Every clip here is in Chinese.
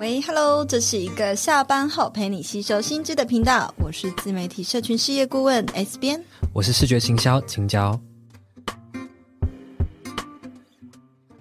喂，Hello，这是一个下班后陪你吸收新知的频道，我是自媒体社群事业顾问 S 编，我是视觉行销青椒，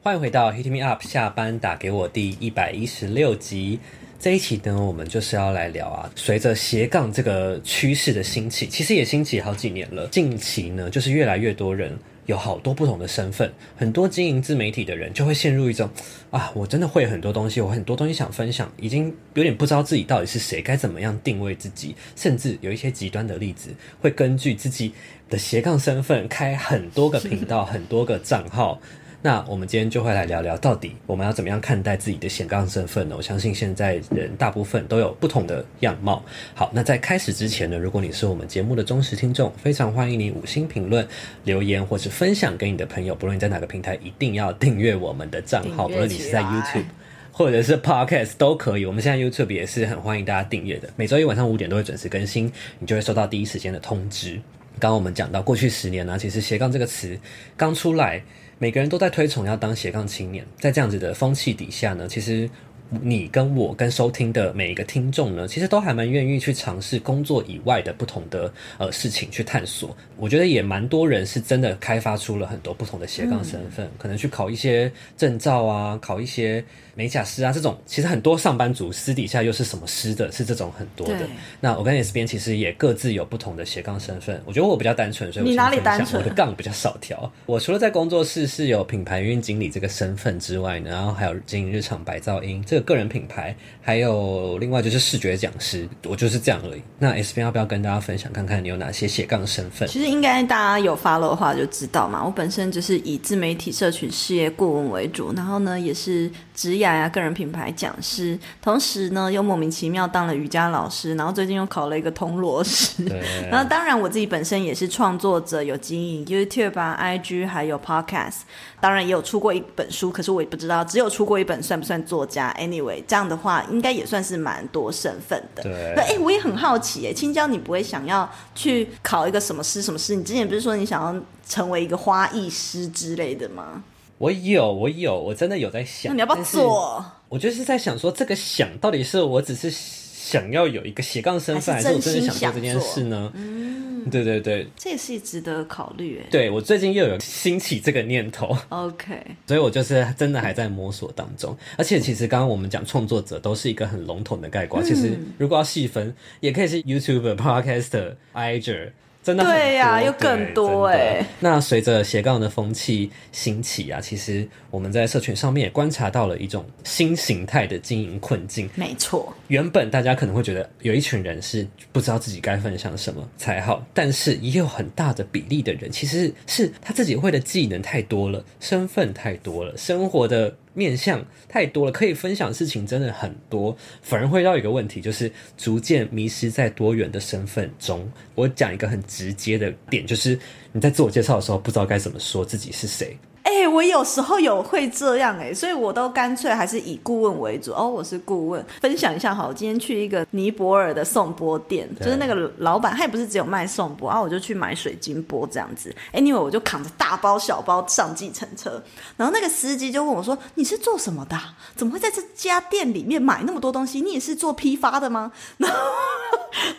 欢迎回到 Hit Me Up 下班打给我第一百一十六集。这一期呢，我们就是要来聊啊，随着斜杠这个趋势的兴起，其实也兴起好几年了。近期呢，就是越来越多人有好多不同的身份，很多经营自媒体的人就会陷入一种啊，我真的会很多东西，我很多东西想分享，已经有点不知道自己到底是谁，该怎么样定位自己，甚至有一些极端的例子，会根据自己的斜杠身份开很多个频道，很多个账号。那我们今天就会来聊聊，到底我们要怎么样看待自己的斜杠身份呢？我相信现在人大部分都有不同的样貌。好，那在开始之前呢，如果你是我们节目的忠实听众，非常欢迎你五星评论、留言或是分享给你的朋友。不论你在哪个平台，一定要订阅我们的账号。不论你是在 YouTube 或者是 Podcast 都可以。我们现在 YouTube 也是很欢迎大家订阅的，每周一晚上五点都会准时更新，你就会收到第一时间的通知。刚刚我们讲到过去十年呢、啊，其实斜杠这个词刚出来。每个人都在推崇要当斜杠青年，在这样子的风气底下呢，其实你跟我跟收听的每一个听众呢，其实都还蛮愿意去尝试工作以外的不同的呃事情去探索。我觉得也蛮多人是真的开发出了很多不同的斜杠身份，嗯、可能去考一些证照啊，考一些。美甲师啊，这种其实很多上班族私底下又是什么师的，是这种很多的。那我跟 S 边其实也各自有不同的斜杠身份。我觉得我比较单纯，所以我你哪里单纯？我的杠比较少条。我除了在工作室是有品牌营运经理这个身份之外呢，然后还有经营日常白噪音这个个人品牌，还有另外就是视觉讲师，我就是这样而已。那 S 编要不要跟大家分享看看你有哪些斜杠身份？其实应该大家有 follow 的话就知道嘛。我本身就是以自媒体社群事业顾问为主，然后呢也是职业。个人品牌讲师，同时呢又莫名其妙当了瑜伽老师，然后最近又考了一个铜锣师。对然后当然我自己本身也是创作者，有经营 YouTube 啊、IG，还有 Podcast，当然也有出过一本书，可是我也不知道只有出过一本算不算作家。Anyway，这样的话应该也算是蛮多身份的。对，哎，我也很好奇，哎，青椒，你不会想要去考一个什么师？什么师？你之前不是说你想要成为一个花艺师之类的吗？我有，我有，我真的有在想。那你要不要做？我就是在想说，这个想到底是我只是想要有一个斜杠身份，还是，还是我真的想做这件事呢？嗯，对对对，这也是值得考虑。对，我最近又有兴起这个念头。OK，所以我就是真的还在摸索当中。而且其实刚刚我们讲创作者都是一个很笼统的概括，嗯、其实如果要细分，也可以是 YouTuber、Podcaster、Iger。真的对呀、啊，又更多哎。那随着斜杠的风气兴起啊，其实我们在社群上面也观察到了一种新形态的经营困境。没错，原本大家可能会觉得有一群人是不知道自己该分享什么才好，但是也有很大的比例的人，其实是他自己会的技能太多了，身份太多了，生活的。面向太多了，可以分享的事情真的很多，反而会绕一个问题，就是逐渐迷失在多元的身份中。我讲一个很直接的点，就是你在自我介绍的时候，不知道该怎么说自己是谁。哎、欸，我有时候有会这样哎、欸，所以我都干脆还是以顾问为主哦。我是顾问，分享一下好。我今天去一个尼泊尔的颂钵店，就是那个老板，他也不是只有卖颂钵啊，我就去买水晶钵这样子。Anyway，我就扛着大包小包上计程车，然后那个司机就问我说：“你是做什么的？怎么会在这家店里面买那么多东西？你也是做批发的吗？” 然后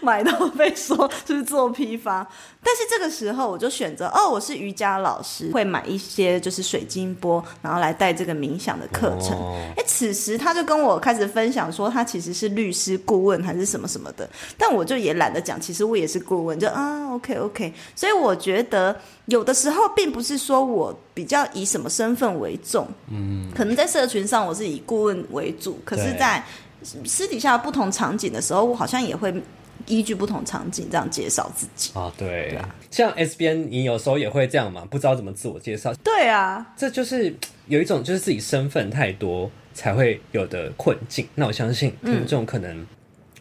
买到被说是不是做批发，但是这个时候我就选择哦，我是瑜伽老师，会买一些就是。水晶波，然后来带这个冥想的课程。哎、哦，此时他就跟我开始分享说，他其实是律师顾问还是什么什么的。但我就也懒得讲，其实我也是顾问，就啊，OK OK。所以我觉得有的时候并不是说我比较以什么身份为重，嗯，可能在社群上我是以顾问为主，可是在私底下不同场景的时候，我好像也会。依据不同场景这样介绍自己啊，对，啊，像 SBN，你有时候也会这样嘛，不知道怎么自我介绍。对啊，这就是有一种就是自己身份太多才会有的困境。那我相信听众可能。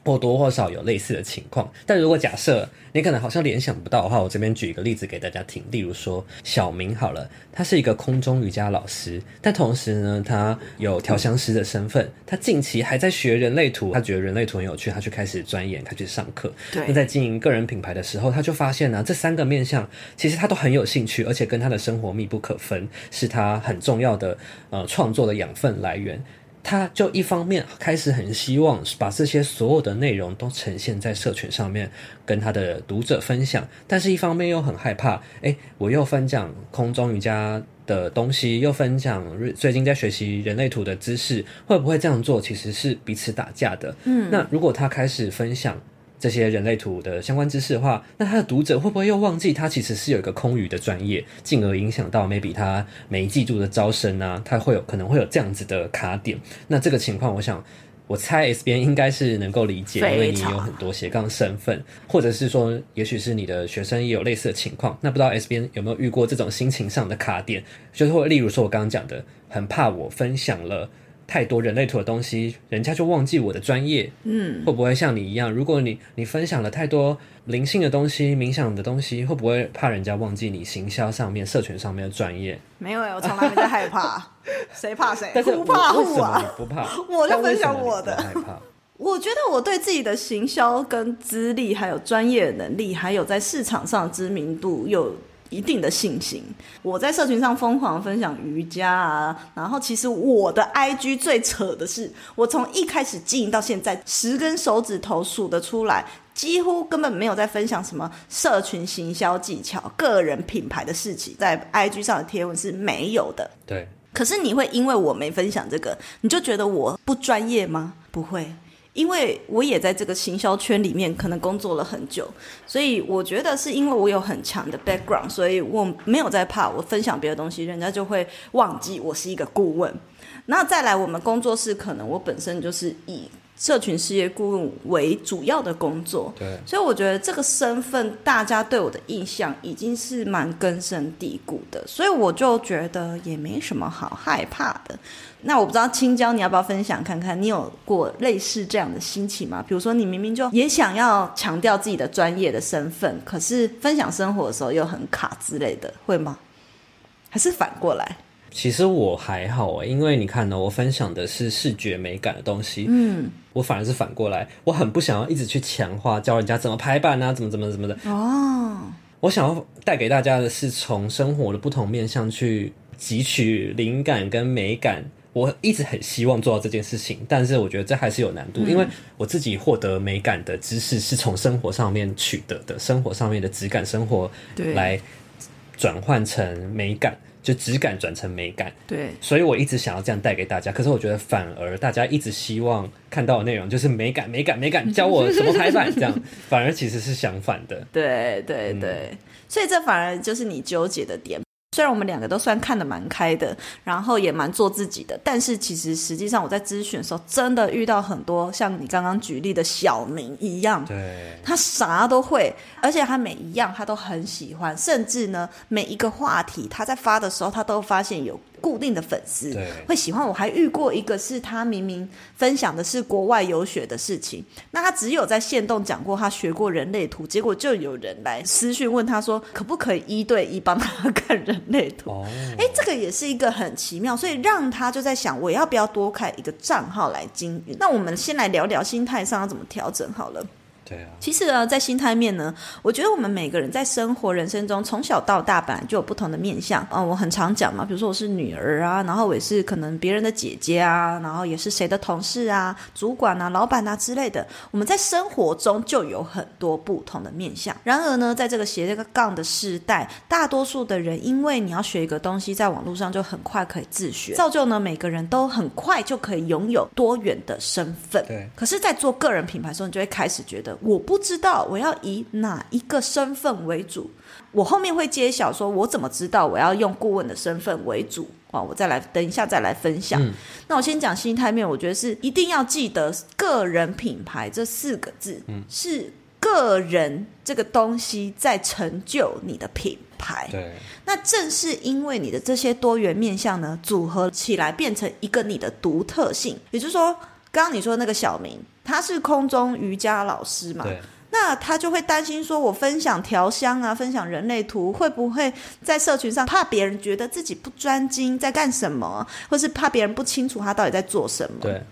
或多或少有类似的情况，但如果假设你可能好像联想不到的话，我这边举一个例子给大家听。例如说，小明好了，他是一个空中瑜伽老师，但同时呢，他有调香师的身份。他近期还在学人类图，他觉得人类图很有趣，他就开始钻研，他去上课。对，那在经营个人品牌的时候，他就发现呢，这三个面向其实他都很有兴趣，而且跟他的生活密不可分，是他很重要的呃创作的养分来源。他就一方面开始很希望把这些所有的内容都呈现在社群上面，跟他的读者分享，但是一方面又很害怕，诶，我又分享空中瑜伽的东西，又分享最近在学习人类图的知识，会不会这样做其实是彼此打架的？嗯，那如果他开始分享。这些人类图的相关知识的话，那他的读者会不会又忘记他其实是有一个空余的专业，进而影响到 maybe 他每一季度的招生啊，他会有可能会有这样子的卡点。那这个情况，我想我猜 S 边应该是能够理解，因为你有很多斜杠身份，或者是说，也许是你的学生也有类似的情况。那不知道 S 边有没有遇过这种心情上的卡点，就是会例如说我刚刚讲的，很怕我分享了。太多人类图的东西，人家就忘记我的专业。嗯，会不会像你一样？如果你你分享了太多灵性的东西、冥想的东西，会不会怕人家忘记你行销上面、社群上面的专业？没有，我从来没在害怕。谁怕谁？但是不怕我啊？不怕，我就分享我的。害怕。我觉得我对自己的行销跟资历，还有专业能力，还有在市场上知名度有。一定的信心，我在社群上疯狂分享瑜伽啊，然后其实我的 IG 最扯的是，我从一开始经营到现在，十根手指头数得出来，几乎根本没有在分享什么社群行销技巧、个人品牌的事情，在 IG 上的贴文是没有的。对，可是你会因为我没分享这个，你就觉得我不专业吗？不会。因为我也在这个行销圈里面，可能工作了很久，所以我觉得是因为我有很强的 background，所以我没有在怕我分享别的东西，人家就会忘记我是一个顾问。那再来，我们工作室可能我本身就是以。社群事业顾问为主要的工作，对，所以我觉得这个身份，大家对我的印象已经是蛮根深蒂固的，所以我就觉得也没什么好害怕的。那我不知道青椒，你要不要分享看看，你有过类似这样的心情吗？比如说，你明明就也想要强调自己的专业的身份，可是分享生活的时候又很卡之类的，会吗？还是反过来？其实我还好诶，因为你看呢，我分享的是视觉美感的东西，嗯，我反而是反过来，我很不想要一直去强化教人家怎么排版啊，怎么怎么怎么的哦。我想要带给大家的是从生活的不同面向去汲取灵感跟美感。我一直很希望做到这件事情，但是我觉得这还是有难度，嗯，因为我自己获得美感的知识是从生活上面取得的，生活上面的质感生活来转换成美感。就质感转成美感，对，所以我一直想要这样带给大家。可是我觉得反而大家一直希望看到的内容就是美感、美感、美感，教我怎么排版这样，反而其实是相反的。对对对，嗯，所以这反而就是你纠结的点。虽然我们两个都算看得蛮开的，然后也蛮做自己的，但是其实实际上我在咨询的时候，真的遇到很多像你刚刚举例的小明一样，对，他啥都会，而且他每一样他都很喜欢，甚至呢每一个话题他在发的时候，他都发现有。固定的粉丝会喜欢，我还遇过一个是他明明分享的是国外游学的事情，那他只有在线动讲过他学过人类图，结果就有人来私讯问他说可不可以一对一帮他看人类图？哦，哎，这个也是一个很奇妙，所以让他就在想我要不要多开一个账号来经营？那我们先来聊聊心态上要怎么调整好了。对啊，其实呢，在心态面呢，我觉得我们每个人在生活人生中，从小到大本来就有不同的面相。嗯，我很常讲嘛，比如说我是女儿啊，然后我也是可能别人的姐姐啊，然后也是谁的同事啊、主管啊、老板啊之类的。我们在生活中就有很多不同的面相。然而呢，在这个斜这个杠的时代，大多数的人因为你要学一个东西，在网络上就很快可以自学，造就呢每个人都很快就可以拥有多元的身份。对。可是，在做个人品牌的时候，你就会开始觉得。我不知道我要以哪一个身份为主，我后面会揭晓，说我怎么知道我要用顾问的身份为主啊？我再来等一下再来分享。嗯、那我先讲心态面，我觉得是一定要记得个人品牌这四个字，嗯，是个人这个东西在成就你的品牌。对，那正是因为你的这些多元面向呢，组合起来变成一个你的独特性，也就是说。刚刚你说的那个小明，他是空中瑜伽老师嘛？那他就会担心说，我分享调香啊，分享人类图，会不会在社群上怕别人觉得自己不专精，在干什么，或是怕别人不清楚他到底在做什么？对。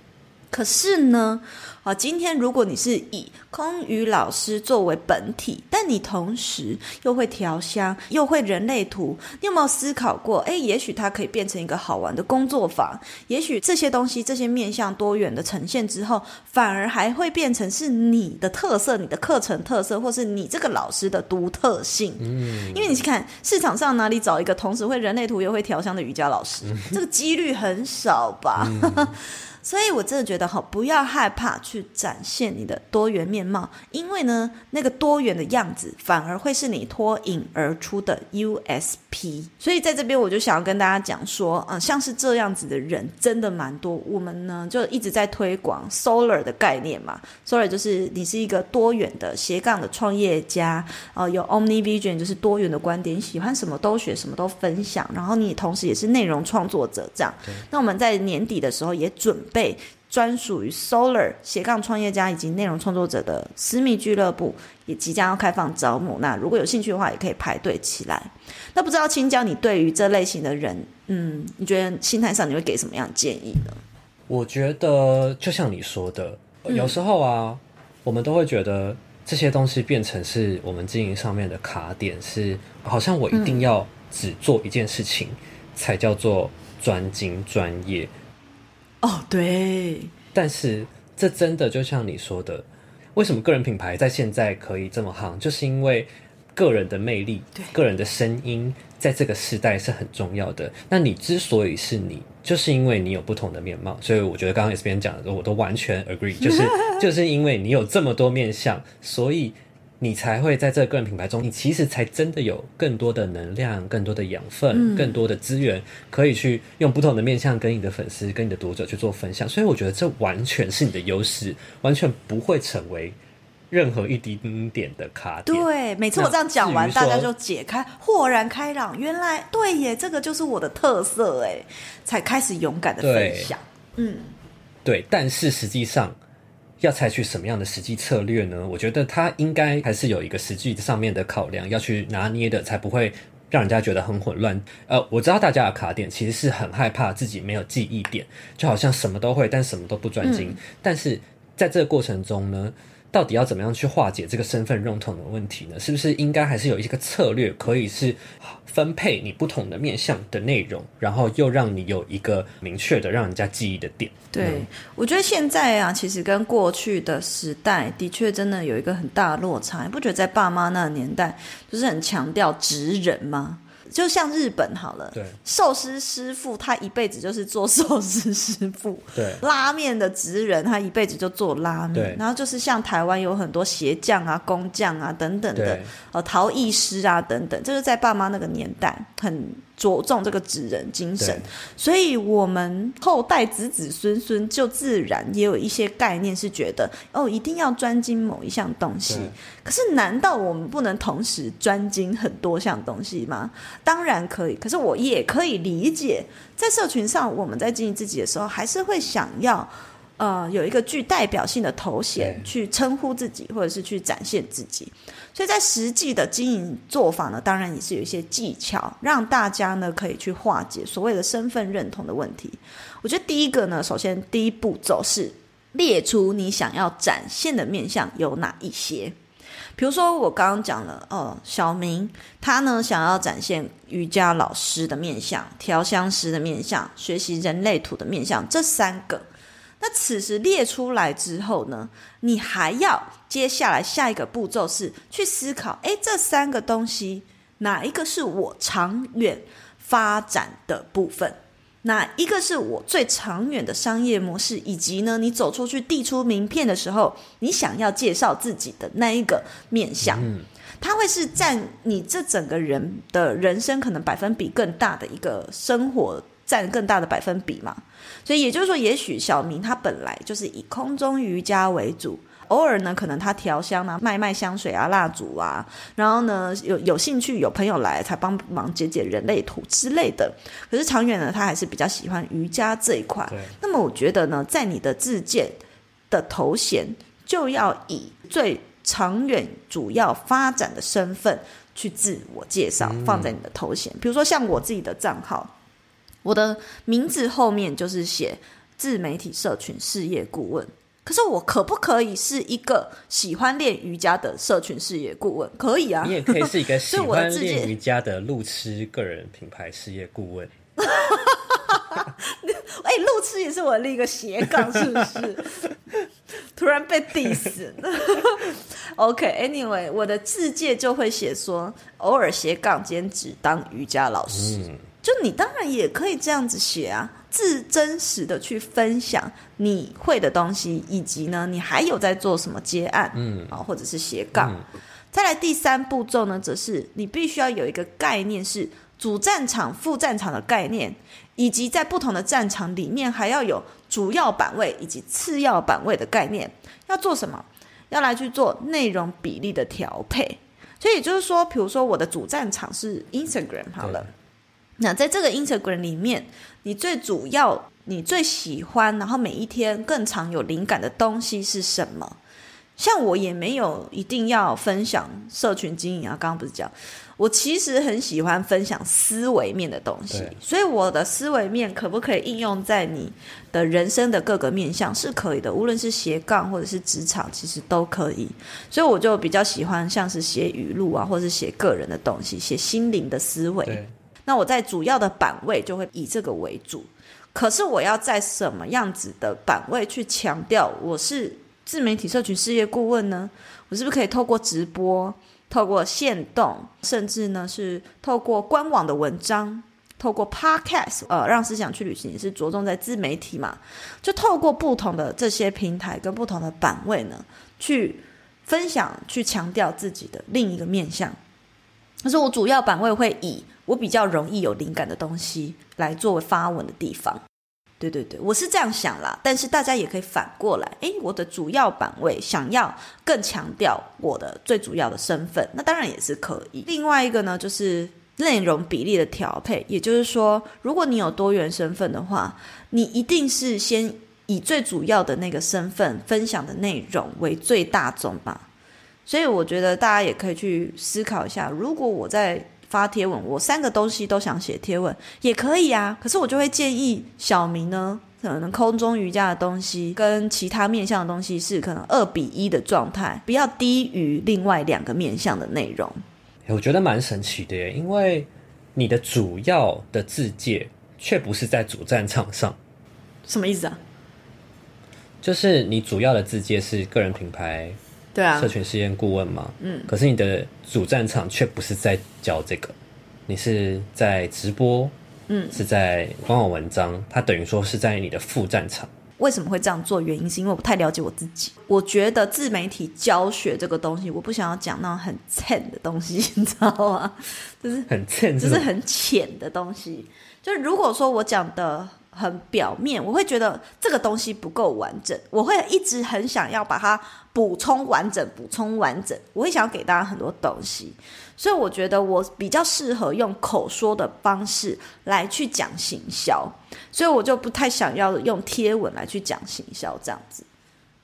可是呢，啊，今天如果你是以空余老师作为本体，但你同时又会调香，又会人类图，你有没有思考过？诶，也许它可以变成一个好玩的工作坊，也许这些东西、这些面向多元的呈现之后，反而还会变成是你的特色、你的课程特色，或是你这个老师的独特性。嗯，因为你去看市场上哪里找一个同时会人类图又会调香的瑜伽老师，嗯、这个几率很少吧？嗯所以，我真的觉得哈，不要害怕去展现你的多元面貌，因为呢，那个多元的样子反而会是你脱颖而出的 USP。所以，在这边我就想要跟大家讲说，嗯，像是这样子的人真的蛮多。我们呢就一直在推广 Solar 的概念嘛，Solar 就是你是一个多元的斜杠的创业家，呃，有 Omni Vision 就是多元的观点，喜欢什么都学，什么都分享，然后你同时也是内容创作者这样。那我们在年底的时候也准备。被专属于 Solar 斜杠创业家以及内容创作者的私密俱乐部也即将要开放招募，那如果有兴趣的话，也可以排队起来。那不知道青椒，你对于这类型的人，嗯，你觉得心态上你会给什么样的建议呢？我觉得就像你说的，有时候啊，嗯、我们都会觉得这些东西变成是我们经营上面的卡点，是好像我一定要只做一件事情，嗯、才叫做专精专业。哦，对，但是这真的就像你说的，为什么个人品牌在现在可以这么夯？就是因为个人的魅力，对，个人的声音，在这个时代是很重要的。那你之所以是你，就是因为你有不同的面貌。所以我觉得刚刚 S 边讲的，我都完全 agree，就是 就是因为你有这么多面相，所以。你才会在这个个人品牌中，你其实才真的有更多的能量、更多的养分、更多的资源，可以去用不同的面向跟你的粉丝、跟你的读者去做分享。所以我觉得这完全是你的优势，完全不会成为任何一丁点的卡点。对，每次我这样讲完，大家就解开，豁然开朗。原来对耶，这个就是我的特色哎，才开始勇敢的分享。嗯，对，但是实际上。要采取什么样的实际策略呢？我觉得他应该还是有一个实际上面的考量要去拿捏的，才不会让人家觉得很混乱。呃，我知道大家的卡点其实是很害怕自己没有记忆点，就好像什么都会，但什么都不专精。嗯。但是在这个过程中呢，到底要怎么样去化解这个身份认同的问题呢？是不是应该还是有一个策略，可以是分配你不同的面向的内容，然后又让你有一个明确的让人家记忆的点？对，嗯、我觉得现在啊，其实跟过去的时代的确真的有一个很大的落差。你不觉得在爸妈那个年代，就是很强调职人吗？就像日本好了，对，寿司师傅他一辈子就是做寿司师傅，对，拉面的职人他一辈子就做拉面，然后就是像台湾有很多鞋匠啊、工匠啊等等的，呃，陶艺师啊等等，就是在爸妈那个年代很。着重这个纸人精神，所以我们后代子子孙孙就自然也有一些概念，是觉得哦，一定要专精某一项东西。可是，难道我们不能同时专精很多项东西吗？当然可以。可是，我也可以理解，在社群上，我们在经营自己的时候，还是会想要呃有一个具代表性的头衔去称呼自己，或者是去展现自己。所以在实际的经营做法呢，当然也是有一些技巧，让大家呢可以去化解所谓的身份认同的问题。我觉得第一个呢，首先第一步骤是列出你想要展现的面相有哪一些。比如说我刚刚讲了，哦，小明他呢想要展现瑜伽老师的面相、调香师的面相、学习人类图的面相，这三个。那此时列出来之后呢，你还要接下来下一个步骤是去思考，诶，这三个东西哪一个是我长远发展的部分？哪一个是我最长远的商业模式？以及呢，你走出去递出名片的时候，你想要介绍自己的那一个面向，嗯，它会是占你这整个人的人生可能百分比更大的一个生活。占更大的百分比嘛，所以也就是说，也许小明他本来就是以空中瑜伽为主，偶尔呢，可能他调香啊，卖卖香水啊、蜡烛啊，然后呢，有有兴趣有朋友来才帮忙解解人类图之类的。可是长远呢，他还是比较喜欢瑜伽这一块。那么我觉得呢，在你的自荐的头衔就要以最长远主要发展的身份去自我介绍，放在你的头衔。比如说像我自己的账号。我的名字后面就是写自媒体社群事业顾问。可是我可不可以是一个喜欢练瑜伽的社群事业顾问？可以啊，你也可以是一个 喜欢练瑜伽的路痴个人品牌事业顾问。哎、欸，路痴也是我另一个斜杠，是不是？突然被 diss。OK，Anyway，、okay, 我的字界就会写说，偶尔斜杠兼职当瑜伽老师。嗯、就你当然也可以这样子写啊，自真实的去分享你会的东西，以及呢，你还有在做什么接案，嗯，啊，或者是斜杠。嗯、再来第三步骤呢，则是你必须要有一个概念，是主战场、副战场的概念。以及在不同的战场里面，还要有主要版位以及次要版位的概念。要做什么？要来去做内容比例的调配。所以也就是说，比如说我的主战场是 Instagram 好了，对那在这个 Instagram 里面，你最主要、你最喜欢，然后每一天更常有灵感的东西是什么？像我也没有一定要分享社群经营啊，刚刚不是讲，我其实很喜欢分享思维面的东西，所以我的思维面可不可以应用在你的人生的各个面向是可以的，无论是斜杠或者是职场，其实都可以。所以我就比较喜欢像是写语录啊，或者是写个人的东西，写心灵的思维。那我在主要的版位就会以这个为主，可是我要在什么样子的版位去强调我是自媒体社群事业顾问呢？我是不是可以透过直播、透过线动，甚至呢是透过官网的文章、透过 Podcast，呃，让思想去旅行也是着重在自媒体嘛？就透过不同的这些平台跟不同的版位呢，去分享、去强调自己的另一个面向。可是我主要版位会以我比较容易有灵感的东西来作为发文的地方。对对对，我是这样想啦，但是大家也可以反过来，诶，我的主要版位想要更强调我的最主要的身份，那当然也是可以。另外一个呢，就是内容比例的调配，也就是说，如果你有多元身份的话，你一定是先以最主要的那个身份分享的内容为最大宗吧。所以我觉得大家也可以去思考一下，如果我在发贴文，我三个东西都想写贴文，也可以啊。可是我就会建议小明呢，可能空中瑜伽的东西跟其他面向的东西是可能二比一的状态，不要低于另外两个面向的内容。我觉得蛮神奇的耶，因为你的主要的自界却不是在主战场上，什么意思啊？就是你主要的自界是个人品牌。对啊，社群实验顾问嘛，嗯，可是你的主战场却不是在教这个，你是在直播，嗯，是在官网文章，它等于说是在你的副战场。为什么会这样做？原因是因为我不太了解我自己。我觉得自媒体教学这个东西，我不想要讲那种很浅的东西，你知道吗？就是很浅，就是很浅的东西。就是如果说我讲的。很表面，我会觉得这个东西不够完整，我会一直很想要把它补充完整，补充完整。我会想要给大家很多东西，所以我觉得我比较适合用口说的方式来去讲行销，所以我就不太想要用贴文来去讲行销这样子。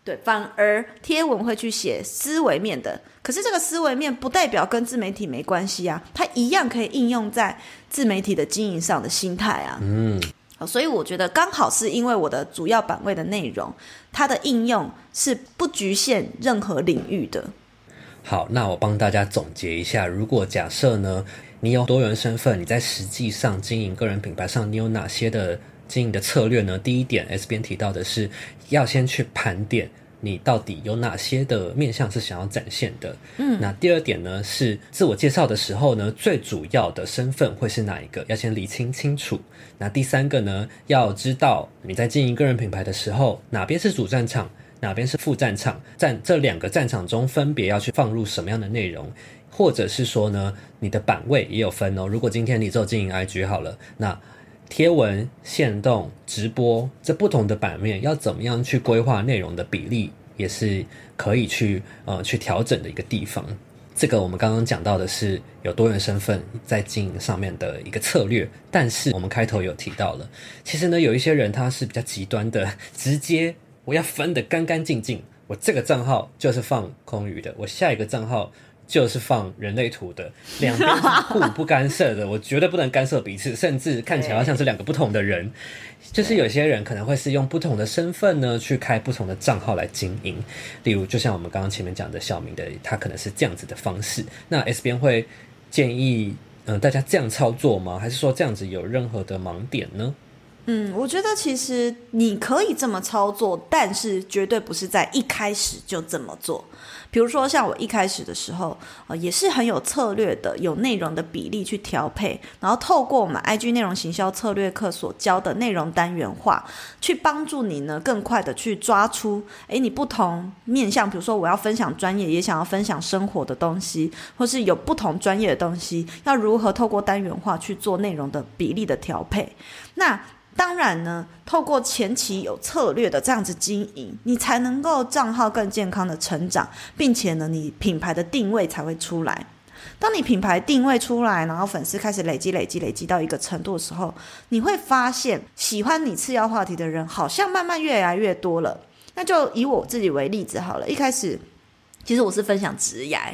对，反而贴文会去写思维面的，可是这个思维面不代表跟自媒体没关系啊，它一样可以应用在自媒体的经营上的心态啊。嗯。所以我觉得刚好是因为我的主要版位的内容，它的应用是不局限任何领域的。好，那我帮大家总结一下，如果假设呢，你有多元身份，你在实际上经营个人品牌上，你有哪些的经营的策略呢？第一点，S 边提到的是要先去盘点。你到底有哪些的面向是想要展现的？嗯，那第二点呢，是自我介绍的时候呢，最主要的身份会是哪一个？要先理清清楚。那第三个呢，要知道你在经营个人品牌的时候，哪边是主战场，哪边是副战场，在这两个战场中分别要去放入什么样的内容，或者是说呢，你的版位也有分哦。如果今天你做经营 IG 好了，那贴文、限动、直播，这不同的版面要怎么样去规划内容的比例，也是可以去呃去调整的一个地方。这个我们刚刚讲到的是有多元身份在经营上面的一个策略，但是我们开头有提到了，其实呢有一些人他是比较极端的，直接我要分得干干净净，我这个账号就是放空余的，我下一个账号就是放人类图的，两边是互不干涉的，我绝对不能干涉彼此，甚至看起来好像是两个不同的人。就是有些人可能会是用不同的身份呢，去开不同的账号来经营。例如，就像我们刚刚前面讲的小明的，他可能是这样子的方式。那 S 边会建议，嗯、呃，大家这样操作吗？还是说这样子有任何的盲点呢？嗯，我觉得其实你可以这么操作，但是绝对不是在一开始就这么做。比如说，像我一开始的时候，呃，也是很有策略的，有内容的比例去调配，然后透过我们 IG 内容行销策略课所教的内容单元化，去帮助你呢更快的去抓出，诶，你不同面向，比如说我要分享专业，也想要分享生活的东西，或是有不同专业的东西，要如何透过单元化去做内容的比例的调配，那。当然呢，透过前期有策略的这样子经营，你才能够账号更健康的成长，并且呢，你品牌的定位才会出来。当你品牌定位出来，然后粉丝开始累积、累积、累积到一个程度的时候，你会发现喜欢你次要话题的人好像慢慢越来越多了。那就以我自己为例子好了，一开始其实我是分享直牙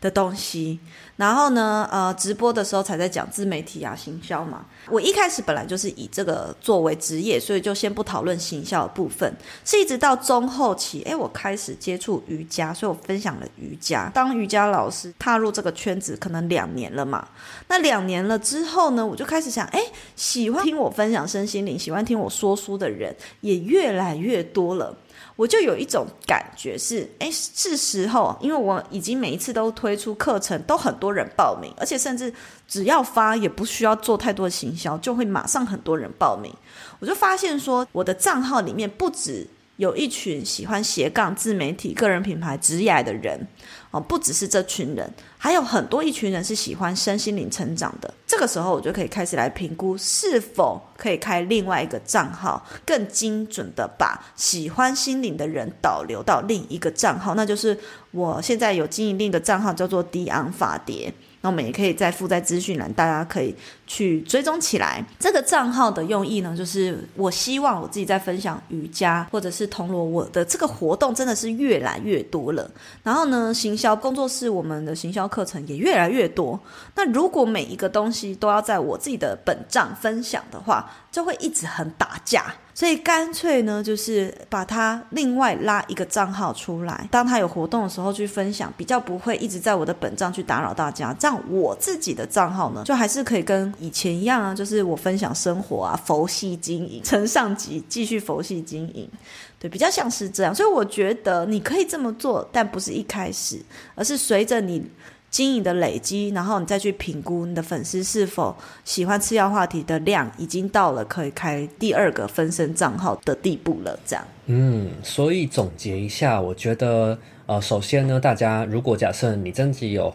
的东西。然后呢，呃，直播的时候才在讲自媒体啊、行销嘛。我一开始本来就是以这个作为职业，所以就先不讨论行销的部分。是一直到中后期，诶，我开始接触瑜伽，所以我分享了瑜伽。当瑜伽老师踏入这个圈子，可能两年了嘛。那两年了之后呢，我就开始想，诶，喜欢听我分享身心灵、喜欢听我说书的人也越来越多了。我就有一种感觉是，哎，是时候，因为我已经每一次都推出课程，都很多人报名，而且甚至只要发也不需要做太多的行销，就会马上很多人报名。我就发现说，我的账号里面不止有一群喜欢斜杠自媒体、个人品牌、职业的人。哦，不只是这群人，还有很多一群人是喜欢身心灵成长的。这个时候，我就可以开始来评估是否可以开另外一个账号，更精准的把喜欢心灵的人导流到另一个账号，那就是我现在有经营另一个账号，叫做迪昂法蝶。那我们也可以再附在资讯栏，大家可以去追踪起来。这个账号的用意呢，就是我希望我自己在分享瑜伽或者是铜锣，我的这个活动真的是越来越多了。然后呢，行销工作室我们的行销课程也越来越多。那如果每一个东西都要在我自己的本账分享的话，就会一直很打架。所以干脆呢，就是把它另外拉一个账号出来，当他有活动的时候去分享，比较不会一直在我的本账去打扰大家。这样我自己的账号呢，就还是可以跟以前一样啊，就是我分享生活啊，佛系经营，承上级继续佛系经营，对，比较像是这样。所以我觉得你可以这么做，但不是一开始，而是随着你。经营的累积，然后你再去评估你的粉丝是否喜欢次要话题的量，已经到了可以开第二个分身账号的地步了。这样，嗯，所以总结一下，我觉得，呃，首先呢，大家如果假设你真的有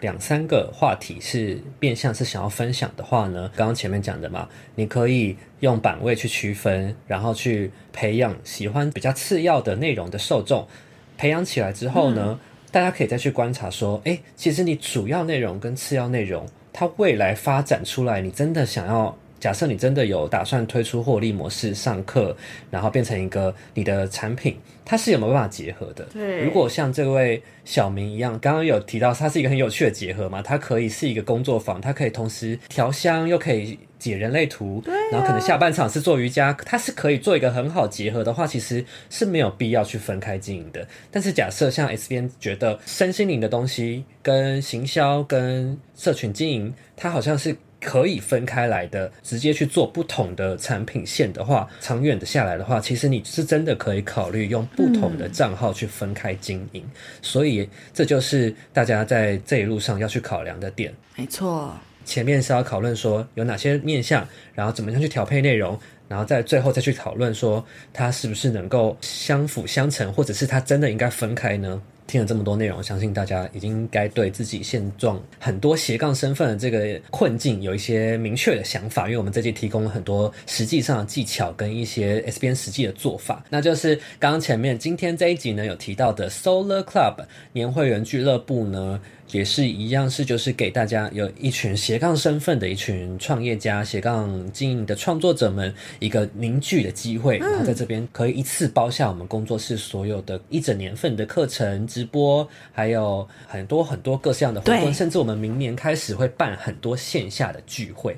两三个话题是变相是想要分享的话呢，刚刚前面讲的嘛，你可以用版位去区分，然后去培养喜欢比较次要的内容的受众，培养起来之后呢。嗯大家可以再去观察说，诶，其实你主要内容跟次要内容，它未来发展出来，你真的想要，假设你真的有打算推出获利模式上课，然后变成一个你的产品，它是有没有办法结合的？对，如果像这位小明一样，刚刚有提到它是一个很有趣的结合嘛，它可以是一个工作坊，它可以同时调香，又可以。解人类图，啊，然后可能下半场是做瑜伽，它是可以做一个很好结合的话，其实是没有必要去分开经营的。但是假设像 S 边觉得身心灵的东西跟行销跟社群经营，它好像是可以分开来的，直接去做不同的产品线的话，长远的下来的话，其实你是真的可以考虑用不同的账号去分开经营。嗯。所以这就是大家在这一路上要去考量的点。没错。前面是要讨论说有哪些面向，然后怎么样去调配内容，然后在最后再去讨论说它是不是能够相辅相成，或者是它真的应该分开呢？听了这么多内容，相信大家已经该对自己现状很多斜杠身份的这个困境有一些明确的想法。因为我们这集提供了很多实际上的技巧跟一些 S 编实际的做法，那就是刚刚前面今天这一集呢有提到的 Solar Club 年会员俱乐部呢。也是一样，是就是给大家有一群斜杠身份的一群创业家、斜杠经营的创作者们一个凝聚的机会，然后在这边可以一次包下我们工作室所有的一整年份的课程、直播，还有很多很多各式样的活动，甚至我们明年开始会办很多线下的聚会。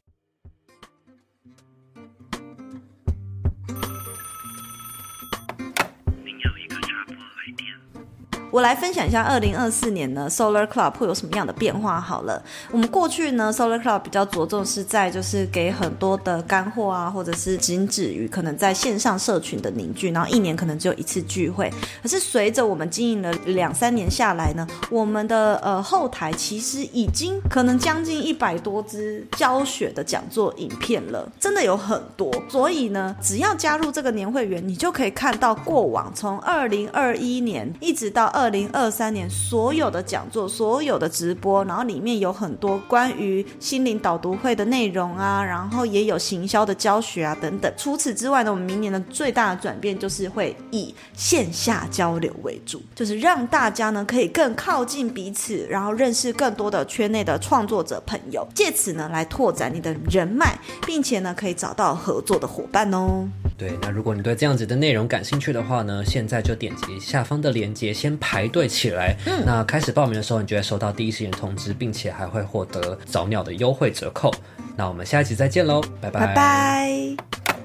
我来分享一下二零二四年呢，Solar Club 会有什么样的变化？好了，我们过去呢，Solar Club 比较着重是在就是给很多的干货啊，或者是仅止于可能在线上社群的凝聚，然后一年可能只有一次聚会。可是随着我们经营了两三年下来呢，我们的呃后台其实已经可能将近一百多支教学的讲座影片了，真的有很多。所以呢，只要加入这个年会员，你就可以看到过往从二零二一年一直到二二零二三年所有的讲座、所有的直播，然后里面有很多关于心灵导读会的内容啊，然后也有行销的教学啊等等。除此之外呢，我们明年的最大的转变就是会以线下交流为主，就是让大家呢可以更靠近彼此，然后认识更多的圈内的创作者朋友，借此呢来拓展你的人脉，并且呢可以找到合作的伙伴哦。对，那如果你对这样子的内容感兴趣的话呢，现在就点击下方的链接，先排队起来。嗯，那开始报名的时候，你就会收到第一时间通知，并且还会获得早鸟的优惠折扣。那我们下一集再见喽，拜拜。拜拜。